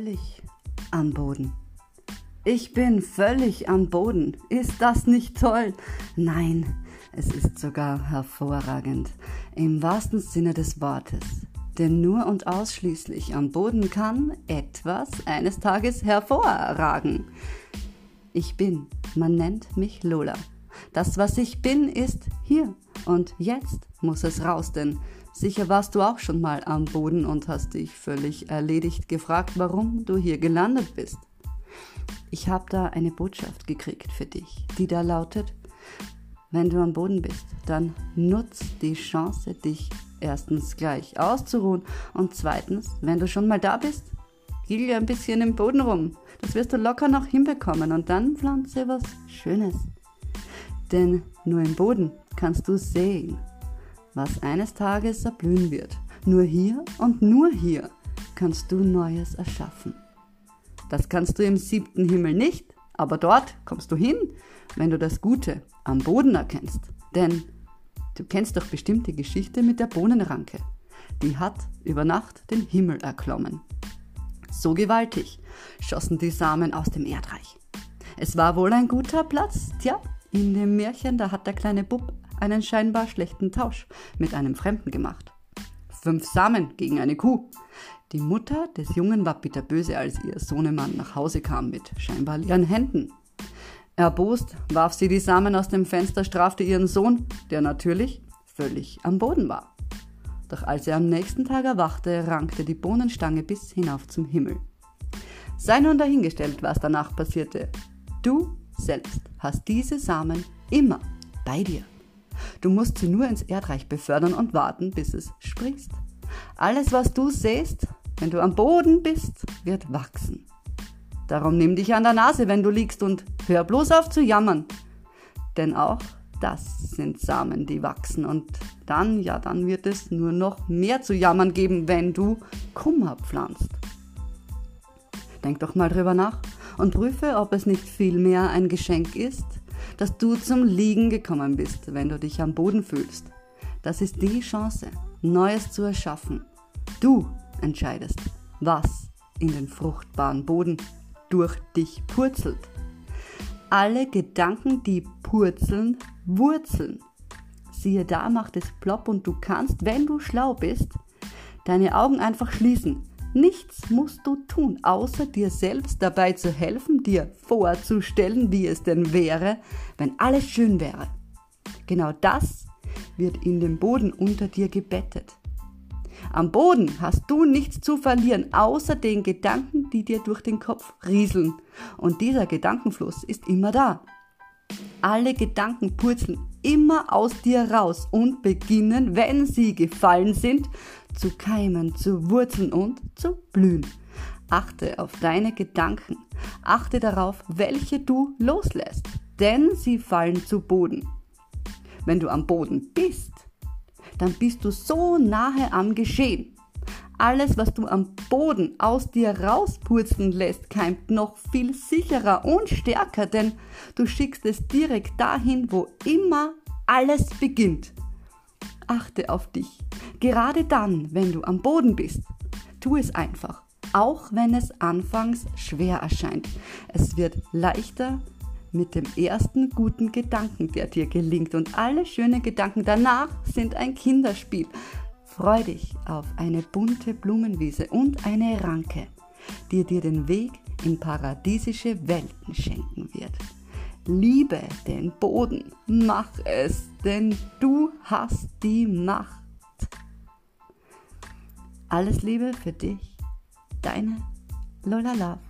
völlig am Boden. Ich bin völlig am Boden. Ist das nicht toll? Nein, es ist sogar hervorragend. Im wahrsten Sinne des Wortes. Denn nur und ausschließlich am Boden kann etwas eines Tages hervorragen. Ich bin, man nennt mich Lola. Das, was ich bin, ist hier. Und jetzt muss es raus, denn sicher warst du auch schon mal am Boden und hast dich völlig erledigt gefragt, warum du hier gelandet bist. Ich habe da eine Botschaft gekriegt für dich, die da lautet, wenn du am Boden bist, dann nutz die Chance, dich erstens gleich auszuruhen und zweitens, wenn du schon mal da bist, gil ein bisschen im Boden rum. Das wirst du locker noch hinbekommen und dann pflanze was Schönes. Denn nur im Boden kannst du sehen, was eines Tages erblühen wird. Nur hier und nur hier kannst du Neues erschaffen. Das kannst du im siebten Himmel nicht, aber dort kommst du hin, wenn du das Gute am Boden erkennst. Denn du kennst doch bestimmt die Geschichte mit der Bohnenranke. Die hat über Nacht den Himmel erklommen. So gewaltig schossen die Samen aus dem Erdreich. Es war wohl ein guter Platz, tja, in dem Märchen, da hat der kleine Bub einen scheinbar schlechten Tausch mit einem Fremden gemacht. Fünf Samen gegen eine Kuh. Die Mutter des Jungen war bitterböse, als ihr Sohnemann nach Hause kam mit scheinbar leeren Händen. Erbost warf sie die Samen aus dem Fenster, strafte ihren Sohn, der natürlich völlig am Boden war. Doch als er am nächsten Tag erwachte, rankte die Bohnenstange bis hinauf zum Himmel. Sei nun dahingestellt, was danach passierte. Du selbst hast diese Samen immer bei dir. Du musst sie nur ins Erdreich befördern und warten, bis es sprießt. Alles, was du säst, wenn du am Boden bist, wird wachsen. Darum nimm dich an der Nase, wenn du liegst und hör bloß auf zu jammern. Denn auch das sind Samen, die wachsen und dann, ja, dann wird es nur noch mehr zu jammern geben, wenn du Kummer pflanzt. Denk doch mal drüber nach und prüfe, ob es nicht vielmehr ein Geschenk ist, dass du zum Liegen gekommen bist, wenn du dich am Boden fühlst. Das ist die Chance, Neues zu erschaffen. Du entscheidest, was in den fruchtbaren Boden durch dich purzelt. Alle Gedanken, die purzeln, wurzeln. Siehe da, macht es plopp und du kannst, wenn du schlau bist, deine Augen einfach schließen Nichts musst du tun, außer dir selbst dabei zu helfen, dir vorzustellen, wie es denn wäre, wenn alles schön wäre. Genau das wird in dem Boden unter dir gebettet. Am Boden hast du nichts zu verlieren, außer den Gedanken, die dir durch den Kopf rieseln. Und dieser Gedankenfluss ist immer da. Alle Gedanken purzeln immer aus dir raus und beginnen, wenn sie gefallen sind, zu keimen, zu wurzeln und zu blühen. Achte auf deine Gedanken. Achte darauf, welche du loslässt, denn sie fallen zu Boden. Wenn du am Boden bist, dann bist du so nahe am Geschehen. Alles, was du am Boden aus dir rauspurzeln lässt, keimt noch viel sicherer und stärker, denn du schickst es direkt dahin, wo immer alles beginnt. Achte auf dich. Gerade dann, wenn du am Boden bist, tu es einfach. Auch wenn es anfangs schwer erscheint. Es wird leichter mit dem ersten guten Gedanken, der dir gelingt. Und alle schönen Gedanken danach sind ein Kinderspiel. Freu dich auf eine bunte Blumenwiese und eine Ranke, die dir den Weg in paradiesische Welten schenken wird. Liebe den Boden, mach es, denn du hast die Macht. Alles Liebe für dich, deine Lola Love.